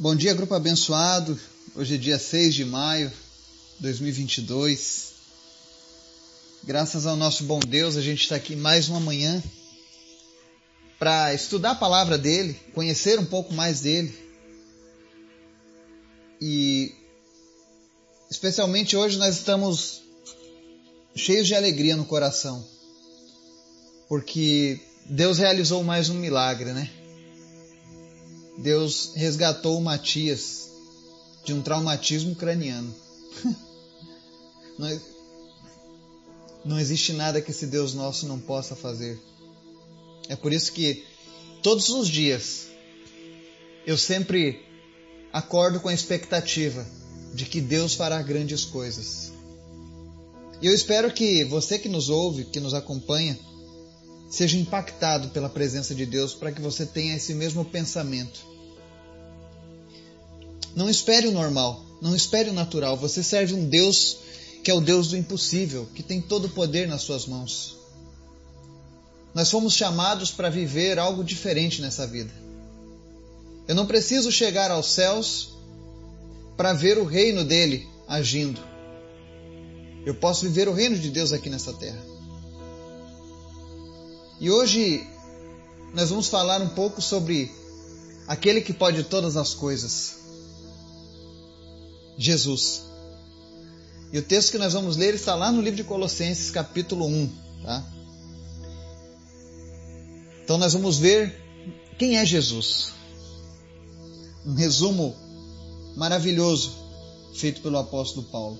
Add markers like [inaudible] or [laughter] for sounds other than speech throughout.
Bom dia, grupo abençoado. Hoje é dia 6 de maio de 2022. Graças ao nosso bom Deus, a gente está aqui mais uma manhã para estudar a palavra dele, conhecer um pouco mais dele. E especialmente hoje nós estamos cheios de alegria no coração, porque Deus realizou mais um milagre, né? Deus resgatou o Matias de um traumatismo craniano. [laughs] não, não existe nada que esse Deus nosso não possa fazer. É por isso que todos os dias eu sempre acordo com a expectativa de que Deus fará grandes coisas. E eu espero que você que nos ouve, que nos acompanha, seja impactado pela presença de Deus para que você tenha esse mesmo pensamento. Não espere o normal, não espere o natural. Você serve um Deus que é o Deus do impossível, que tem todo o poder nas suas mãos. Nós fomos chamados para viver algo diferente nessa vida. Eu não preciso chegar aos céus para ver o reino dele agindo. Eu posso viver o reino de Deus aqui nessa terra. E hoje nós vamos falar um pouco sobre aquele que pode todas as coisas. Jesus. E o texto que nós vamos ler está lá no livro de Colossenses, capítulo 1. Tá? Então nós vamos ver quem é Jesus. Um resumo maravilhoso feito pelo apóstolo Paulo.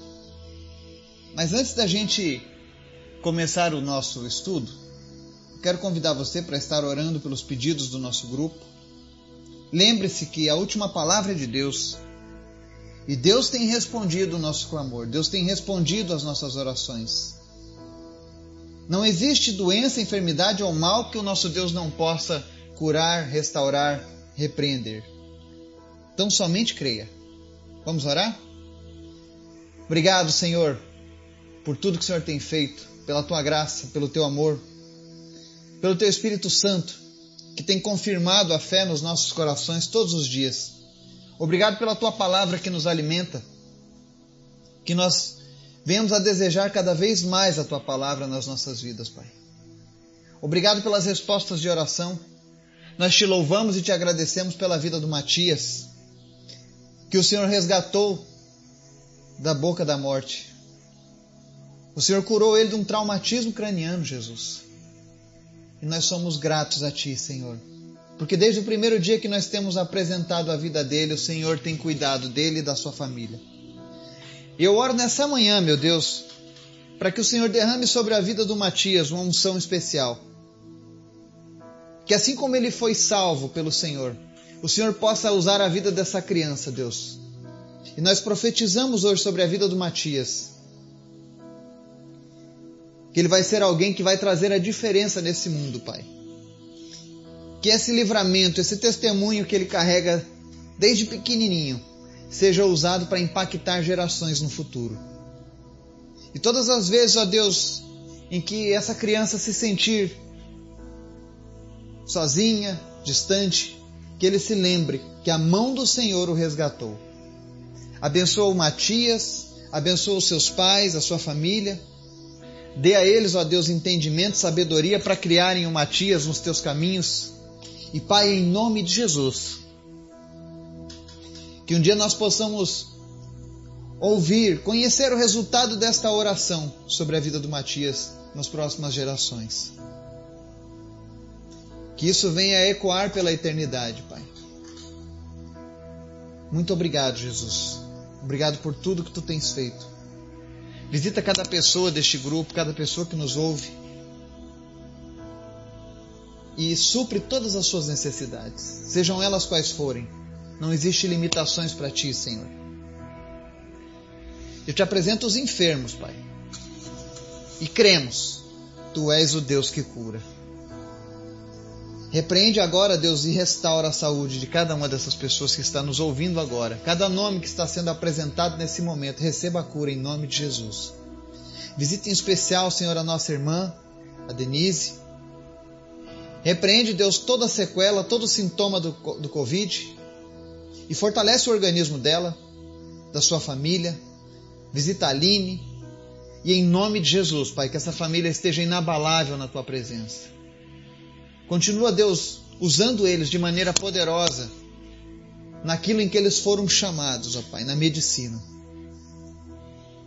Mas antes da gente começar o nosso estudo, quero convidar você para estar orando pelos pedidos do nosso grupo. Lembre-se que a última palavra é de Deus. E Deus tem respondido o nosso clamor, Deus tem respondido as nossas orações. Não existe doença, enfermidade ou mal que o nosso Deus não possa curar, restaurar, repreender. Então somente creia. Vamos orar? Obrigado, Senhor, por tudo que o Senhor tem feito, pela tua graça, pelo teu amor pelo Teu Espírito Santo, que tem confirmado a fé nos nossos corações todos os dias. Obrigado pela Tua palavra que nos alimenta, que nós venhamos a desejar cada vez mais a Tua palavra nas nossas vidas, Pai. Obrigado pelas respostas de oração. Nós te louvamos e te agradecemos pela vida do Matias, que o Senhor resgatou da boca da morte. O Senhor curou ele de um traumatismo craniano, Jesus. E nós somos gratos a Ti, Senhor. Porque desde o primeiro dia que nós temos apresentado a vida dele, o Senhor tem cuidado dele e da sua família. E eu oro nessa manhã, meu Deus, para que o Senhor derrame sobre a vida do Matias uma unção especial. Que assim como ele foi salvo pelo Senhor, o Senhor possa usar a vida dessa criança, Deus. E nós profetizamos hoje sobre a vida do Matias que ele vai ser alguém que vai trazer a diferença nesse mundo, Pai. Que esse livramento, esse testemunho que ele carrega desde pequenininho, seja usado para impactar gerações no futuro. E todas as vezes, ó Deus, em que essa criança se sentir sozinha, distante, que ele se lembre que a mão do Senhor o resgatou. Abençoa o Matias, abençoa os seus pais, a sua família Dê a eles, ó Deus, entendimento, sabedoria para criarem o Matias nos teus caminhos. E Pai, em nome de Jesus, que um dia nós possamos ouvir, conhecer o resultado desta oração sobre a vida do Matias nas próximas gerações. Que isso venha a ecoar pela eternidade, Pai. Muito obrigado, Jesus. Obrigado por tudo que tu tens feito. Visita cada pessoa deste grupo, cada pessoa que nos ouve. E supre todas as suas necessidades, sejam elas quais forem. Não existem limitações para ti, Senhor. Eu te apresento os enfermos, Pai. E cremos, tu és o Deus que cura. Repreende agora, Deus, e restaura a saúde de cada uma dessas pessoas que está nos ouvindo agora. Cada nome que está sendo apresentado nesse momento, receba a cura em nome de Jesus. Visite em especial, Senhor, a nossa irmã, a Denise. Repreende, Deus, toda sequela, todo sintoma do, do Covid. e fortalece o organismo dela, da sua família. Visita a Aline. E em nome de Jesus, Pai, que essa família esteja inabalável na tua presença. Continua, Deus, usando eles de maneira poderosa naquilo em que eles foram chamados, ó Pai, na medicina.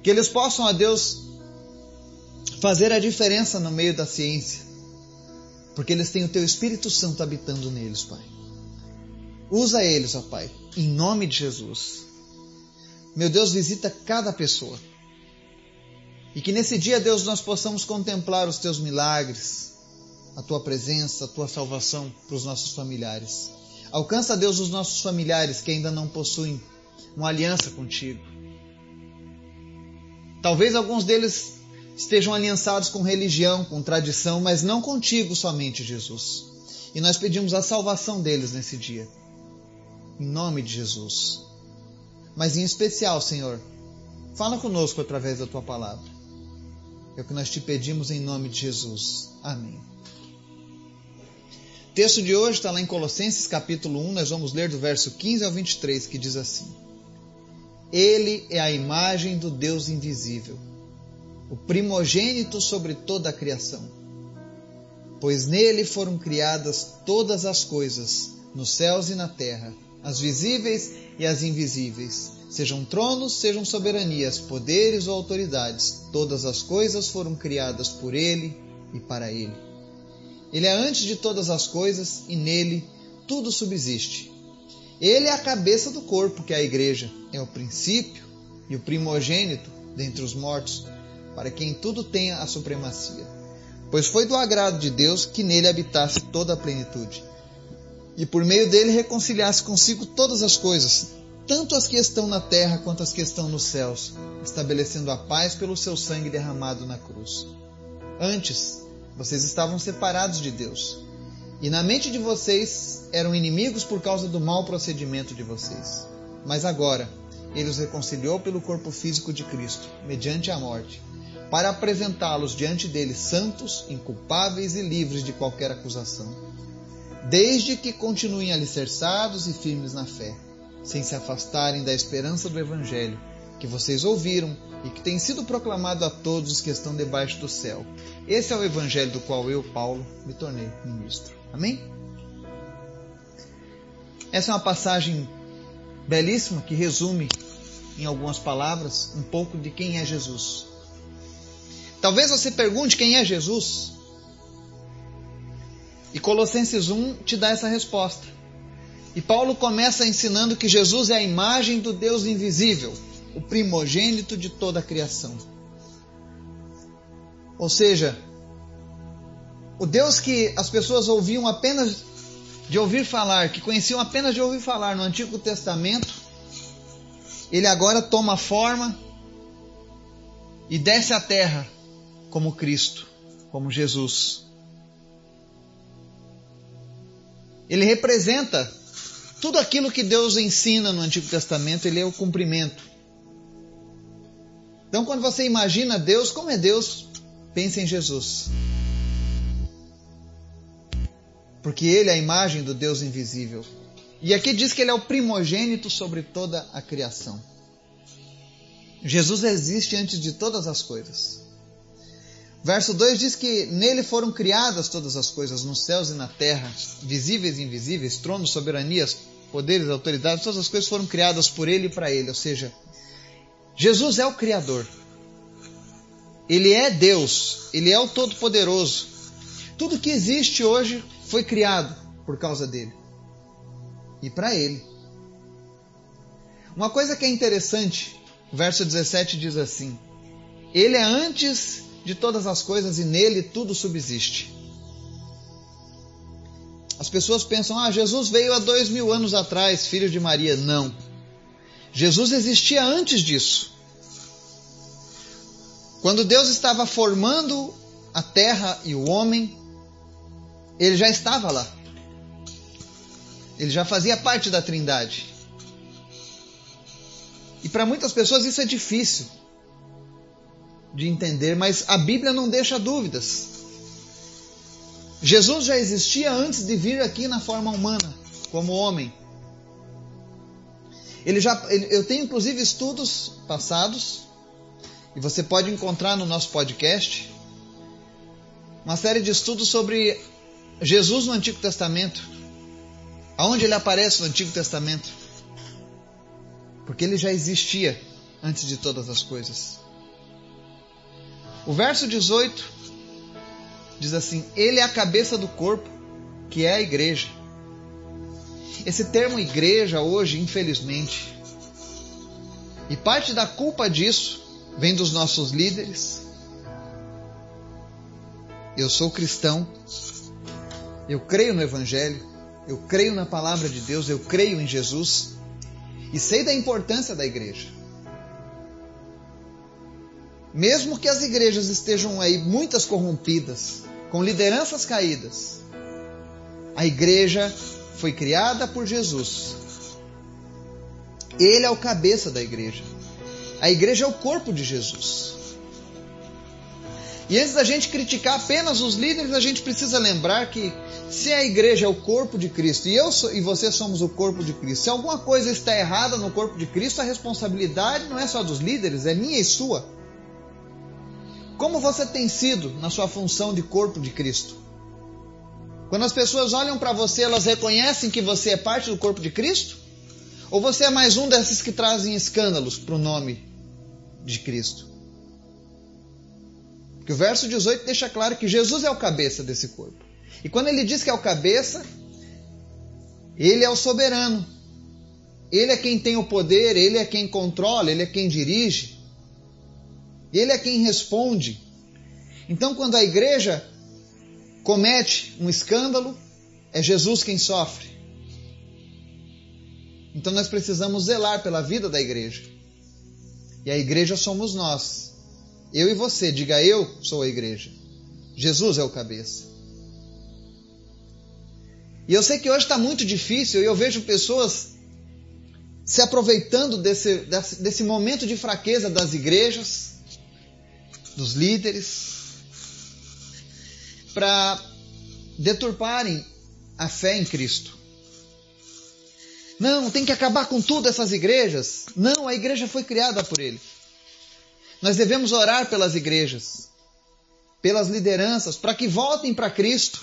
Que eles possam, ó Deus, fazer a diferença no meio da ciência, porque eles têm o Teu Espírito Santo habitando neles, Pai. Usa eles, ó Pai, em nome de Jesus. Meu Deus, visita cada pessoa. E que nesse dia, Deus, nós possamos contemplar os Teus milagres, a Tua presença, a Tua salvação para os nossos familiares. Alcança, Deus, os nossos familiares que ainda não possuem uma aliança contigo. Talvez alguns deles estejam aliançados com religião, com tradição, mas não contigo somente, Jesus. E nós pedimos a salvação deles nesse dia. Em nome de Jesus. Mas em especial, Senhor, fala conosco através da tua palavra. É o que nós te pedimos em nome de Jesus. Amém. O texto de hoje está lá em Colossenses capítulo 1, nós vamos ler do verso 15 ao 23, que diz assim: Ele é a imagem do Deus invisível, o primogênito sobre toda a criação. Pois nele foram criadas todas as coisas, nos céus e na terra, as visíveis e as invisíveis, sejam tronos, sejam soberanias, poderes ou autoridades, todas as coisas foram criadas por ele e para ele. Ele é antes de todas as coisas e nele tudo subsiste. Ele é a cabeça do corpo, que é a igreja, é o princípio e o primogênito dentre os mortos, para quem tudo tenha a supremacia. Pois foi do agrado de Deus que nele habitasse toda a plenitude, e por meio dele reconciliasse consigo todas as coisas, tanto as que estão na terra quanto as que estão nos céus, estabelecendo a paz pelo seu sangue derramado na cruz. Antes, vocês estavam separados de Deus. E na mente de vocês eram inimigos por causa do mau procedimento de vocês. Mas agora, ele os reconciliou pelo corpo físico de Cristo, mediante a morte, para apresentá-los diante dele santos, inculpáveis e livres de qualquer acusação, desde que continuem alicerçados e firmes na fé, sem se afastarem da esperança do Evangelho que vocês ouviram e que tem sido proclamado a todos os que estão debaixo do céu. Esse é o evangelho do qual eu, Paulo, me tornei ministro. Amém? Essa é uma passagem belíssima que resume, em algumas palavras, um pouco de quem é Jesus. Talvez você pergunte quem é Jesus. E Colossenses 1 te dá essa resposta. E Paulo começa ensinando que Jesus é a imagem do Deus invisível o primogênito de toda a criação. Ou seja, o Deus que as pessoas ouviam apenas de ouvir falar, que conheciam apenas de ouvir falar no Antigo Testamento, ele agora toma forma e desce à terra como Cristo, como Jesus. Ele representa tudo aquilo que Deus ensina no Antigo Testamento, ele é o cumprimento. Então, quando você imagina Deus, como é Deus, pense em Jesus. Porque ele é a imagem do Deus invisível. E aqui diz que ele é o primogênito sobre toda a criação. Jesus existe antes de todas as coisas. Verso 2 diz que nele foram criadas todas as coisas, nos céus e na terra, visíveis e invisíveis, tronos, soberanias, poderes, autoridades, todas as coisas foram criadas por ele e para ele, ou seja, Jesus é o Criador. Ele é Deus. Ele é o Todo-Poderoso. Tudo que existe hoje foi criado por causa dele e para ele. Uma coisa que é interessante, o verso 17 diz assim: Ele é antes de todas as coisas e nele tudo subsiste. As pessoas pensam, ah, Jesus veio há dois mil anos atrás, filho de Maria. Não. Jesus existia antes disso. Quando Deus estava formando a terra e o homem, ele já estava lá. Ele já fazia parte da Trindade. E para muitas pessoas isso é difícil de entender, mas a Bíblia não deixa dúvidas. Jesus já existia antes de vir aqui na forma humana, como homem. Ele já, ele, eu tenho inclusive estudos passados, e você pode encontrar no nosso podcast, uma série de estudos sobre Jesus no Antigo Testamento. Aonde ele aparece no Antigo Testamento? Porque ele já existia antes de todas as coisas. O verso 18 diz assim: Ele é a cabeça do corpo, que é a igreja. Esse termo igreja hoje, infelizmente, e parte da culpa disso vem dos nossos líderes. Eu sou cristão, eu creio no Evangelho, eu creio na palavra de Deus, eu creio em Jesus e sei da importância da igreja. Mesmo que as igrejas estejam aí muitas corrompidas, com lideranças caídas, a igreja foi criada por Jesus. Ele é o cabeça da igreja. A igreja é o corpo de Jesus. E antes da gente criticar apenas os líderes, a gente precisa lembrar que se a igreja é o corpo de Cristo e eu e você somos o corpo de Cristo, se alguma coisa está errada no corpo de Cristo, a responsabilidade não é só dos líderes, é minha e sua. Como você tem sido na sua função de corpo de Cristo? Quando as pessoas olham para você, elas reconhecem que você é parte do corpo de Cristo? Ou você é mais um desses que trazem escândalos para o nome de Cristo? Porque o verso 18 deixa claro que Jesus é o cabeça desse corpo. E quando ele diz que é o cabeça, ele é o soberano. Ele é quem tem o poder, ele é quem controla, ele é quem dirige. Ele é quem responde. Então, quando a igreja comete um escândalo, é Jesus quem sofre. Então, nós precisamos zelar pela vida da igreja. E a igreja somos nós. Eu e você, diga eu sou a igreja. Jesus é o cabeça. E eu sei que hoje está muito difícil e eu vejo pessoas se aproveitando desse, desse, desse momento de fraqueza das igrejas dos líderes, para deturparem a fé em Cristo. Não, tem que acabar com tudo essas igrejas. Não, a igreja foi criada por Ele. Nós devemos orar pelas igrejas, pelas lideranças, para que voltem para Cristo,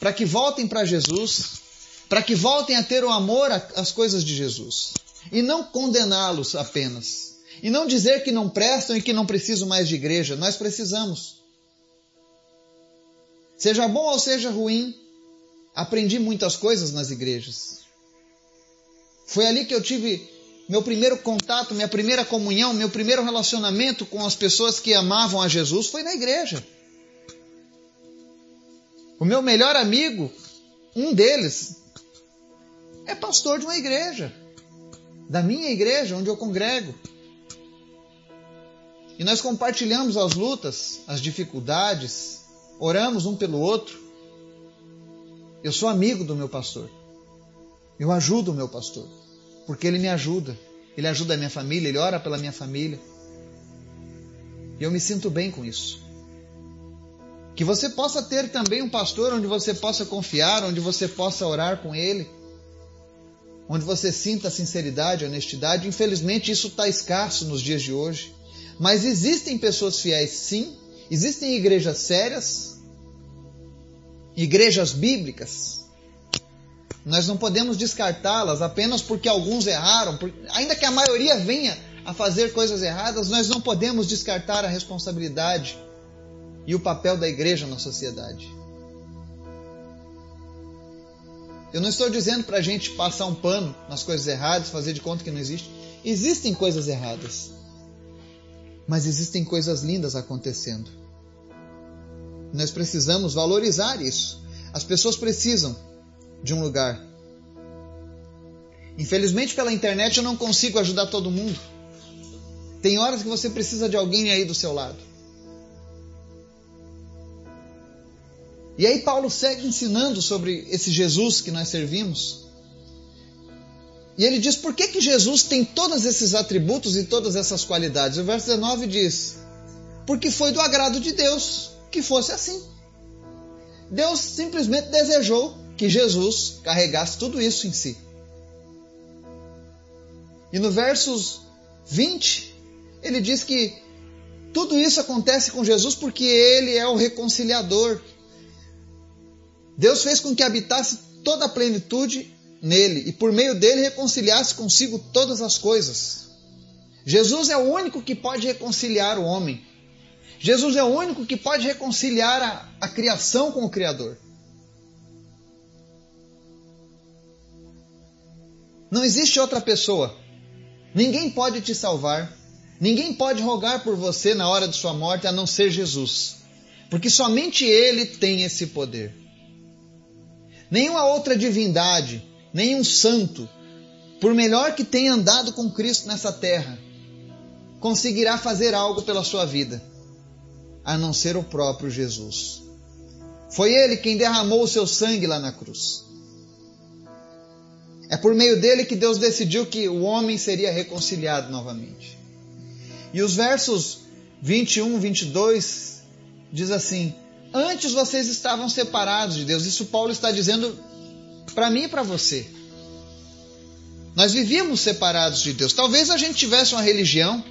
para que voltem para Jesus, para que voltem a ter o amor às coisas de Jesus e não condená-los apenas. E não dizer que não prestam e que não precisam mais de igreja. Nós precisamos. Seja bom ou seja ruim, aprendi muitas coisas nas igrejas. Foi ali que eu tive meu primeiro contato, minha primeira comunhão, meu primeiro relacionamento com as pessoas que amavam a Jesus foi na igreja. O meu melhor amigo, um deles, é pastor de uma igreja, da minha igreja, onde eu congrego. E nós compartilhamos as lutas, as dificuldades, oramos um pelo outro. Eu sou amigo do meu pastor. Eu ajudo o meu pastor, porque ele me ajuda. Ele ajuda a minha família, ele ora pela minha família. E eu me sinto bem com isso. Que você possa ter também um pastor onde você possa confiar, onde você possa orar com ele, onde você sinta sinceridade, honestidade. Infelizmente, isso está escasso nos dias de hoje. Mas existem pessoas fiéis, sim. Existem igrejas sérias, igrejas bíblicas. Nós não podemos descartá-las apenas porque alguns erraram, ainda que a maioria venha a fazer coisas erradas, nós não podemos descartar a responsabilidade e o papel da igreja na sociedade. Eu não estou dizendo para a gente passar um pano nas coisas erradas, fazer de conta que não existe. Existem coisas erradas mas existem coisas lindas acontecendo. Nós precisamos valorizar isso. As pessoas precisam de um lugar. Infelizmente, pela internet eu não consigo ajudar todo mundo. Tem horas que você precisa de alguém aí do seu lado. E aí Paulo segue ensinando sobre esse Jesus que nós servimos. E ele diz por que, que Jesus tem todos esses atributos e todas essas qualidades. O verso 19 diz: Porque foi do agrado de Deus que fosse assim. Deus simplesmente desejou que Jesus carregasse tudo isso em si. E no versos 20, ele diz que tudo isso acontece com Jesus porque ele é o reconciliador. Deus fez com que habitasse toda a plenitude nele e por meio dele reconciliasse consigo todas as coisas. Jesus é o único que pode reconciliar o homem. Jesus é o único que pode reconciliar a, a criação com o Criador. Não existe outra pessoa. Ninguém pode te salvar. Ninguém pode rogar por você na hora de sua morte a não ser Jesus. Porque somente Ele tem esse poder. Nenhuma outra divindade, nenhum santo, por melhor que tenha andado com Cristo nessa terra, conseguirá fazer algo pela sua vida, a não ser o próprio Jesus. Foi Ele quem derramou o seu sangue lá na cruz. É por meio dele que Deus decidiu que o homem seria reconciliado novamente. E os versos 21, 22 diz assim: Antes vocês estavam separados de Deus. Isso Paulo está dizendo para mim e para você. Nós vivíamos separados de Deus. Talvez a gente tivesse uma religião,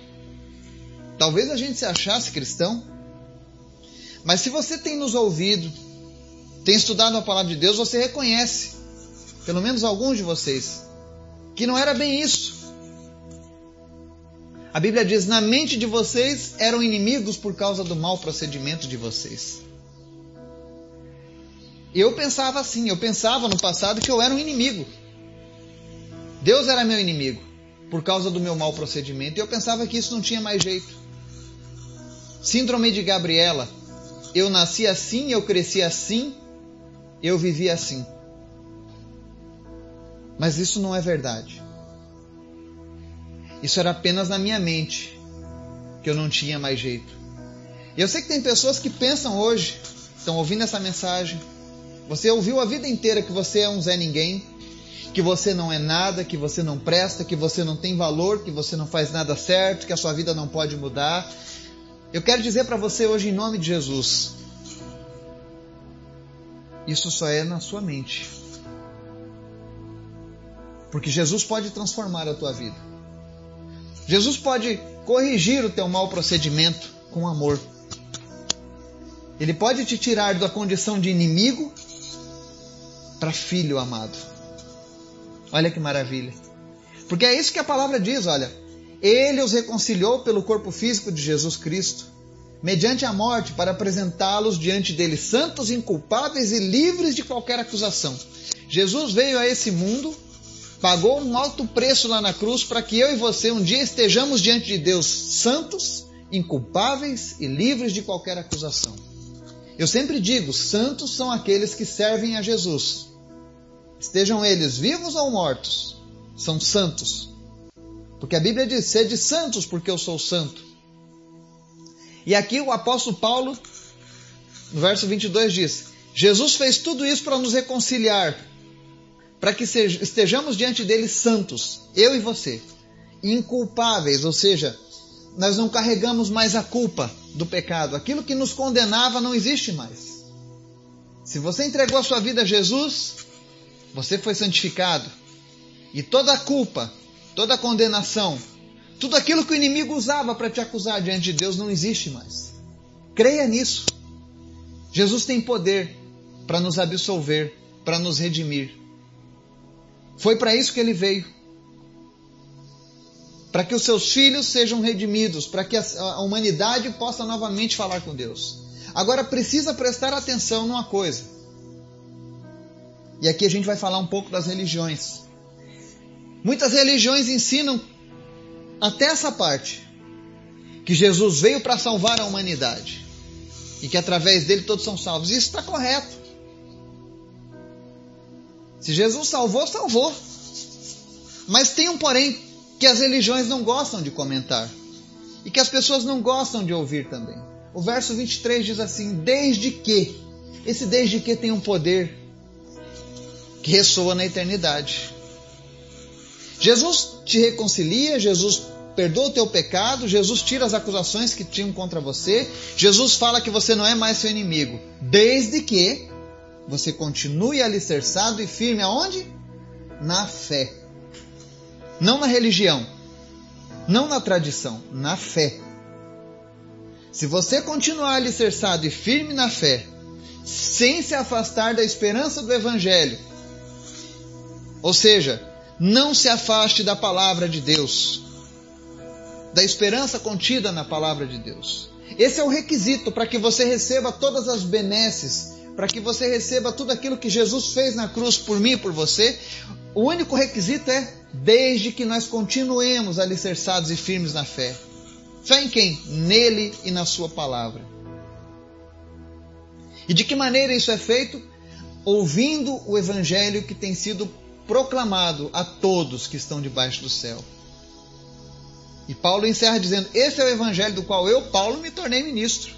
talvez a gente se achasse cristão, mas se você tem nos ouvido, tem estudado a palavra de Deus, você reconhece, pelo menos alguns de vocês, que não era bem isso. A Bíblia diz: na mente de vocês eram inimigos por causa do mau procedimento de vocês. Eu pensava assim, eu pensava no passado que eu era um inimigo. Deus era meu inimigo por causa do meu mau procedimento e eu pensava que isso não tinha mais jeito. Síndrome de Gabriela. Eu nasci assim, eu cresci assim, eu vivi assim. Mas isso não é verdade. Isso era apenas na minha mente que eu não tinha mais jeito. E eu sei que tem pessoas que pensam hoje, estão ouvindo essa mensagem, você ouviu a vida inteira que você é um Zé Ninguém, que você não é nada, que você não presta, que você não tem valor, que você não faz nada certo, que a sua vida não pode mudar. Eu quero dizer para você hoje, em nome de Jesus, isso só é na sua mente. Porque Jesus pode transformar a tua vida. Jesus pode corrigir o teu mau procedimento com amor. Ele pode te tirar da condição de inimigo para filho amado. Olha que maravilha. Porque é isso que a palavra diz, olha. Ele os reconciliou pelo corpo físico de Jesus Cristo, mediante a morte, para apresentá-los diante dele santos, inculpáveis e livres de qualquer acusação. Jesus veio a esse mundo, pagou um alto preço lá na cruz para que eu e você um dia estejamos diante de Deus santos, inculpáveis e livres de qualquer acusação. Eu sempre digo: santos são aqueles que servem a Jesus estejam eles vivos ou mortos, são santos. Porque a Bíblia diz: sede santos, porque eu sou santo. E aqui o apóstolo Paulo, no verso 22, diz: Jesus fez tudo isso para nos reconciliar, para que estejamos diante dele santos, eu e você, inculpáveis, ou seja, nós não carregamos mais a culpa do pecado. Aquilo que nos condenava não existe mais. Se você entregou a sua vida a Jesus, você foi santificado. E toda a culpa, toda a condenação, tudo aquilo que o inimigo usava para te acusar diante de Deus não existe mais. Creia nisso. Jesus tem poder para nos absolver, para nos redimir. Foi para isso que ele veio. Para que os seus filhos sejam redimidos, para que a humanidade possa novamente falar com Deus. Agora precisa prestar atenção numa coisa. E aqui a gente vai falar um pouco das religiões. Muitas religiões ensinam até essa parte que Jesus veio para salvar a humanidade e que através dele todos são salvos. Isso está correto. Se Jesus salvou, salvou. Mas tem um porém que as religiões não gostam de comentar e que as pessoas não gostam de ouvir também. O verso 23 diz assim: Desde que, esse desde que tem um poder que ressoa na eternidade. Jesus te reconcilia, Jesus perdoa o teu pecado, Jesus tira as acusações que tinham contra você, Jesus fala que você não é mais seu inimigo, desde que você continue alicerçado e firme aonde? Na fé. Não na religião, não na tradição, na fé. Se você continuar alicerçado e firme na fé, sem se afastar da esperança do Evangelho, ou seja, não se afaste da palavra de Deus, da esperança contida na palavra de Deus. Esse é o requisito para que você receba todas as benesses, para que você receba tudo aquilo que Jesus fez na cruz por mim e por você. O único requisito é desde que nós continuemos alicerçados e firmes na fé. Fé em quem? Nele e na Sua palavra. E de que maneira isso é feito? Ouvindo o Evangelho que tem sido proclamado a todos que estão debaixo do céu. E Paulo encerra dizendo: Esse é o Evangelho do qual eu, Paulo, me tornei ministro.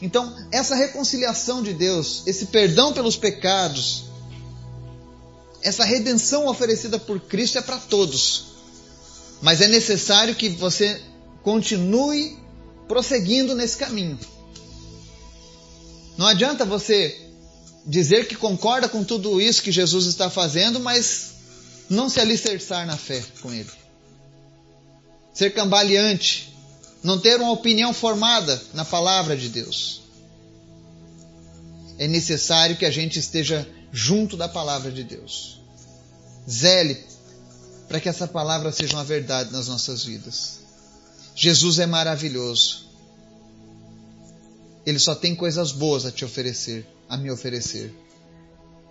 Então, essa reconciliação de Deus, esse perdão pelos pecados, essa redenção oferecida por Cristo é para todos. Mas é necessário que você continue prosseguindo nesse caminho. Não adianta você dizer que concorda com tudo isso que Jesus está fazendo, mas não se alicerçar na fé com Ele. Ser cambaleante, não ter uma opinião formada na palavra de Deus. É necessário que a gente esteja junto da palavra de Deus. Zele para que essa palavra seja uma verdade nas nossas vidas. Jesus é maravilhoso. Ele só tem coisas boas a te oferecer, a me oferecer.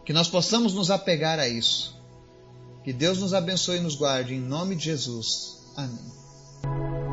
Que nós possamos nos apegar a isso. Que Deus nos abençoe e nos guarde em nome de Jesus. Amém.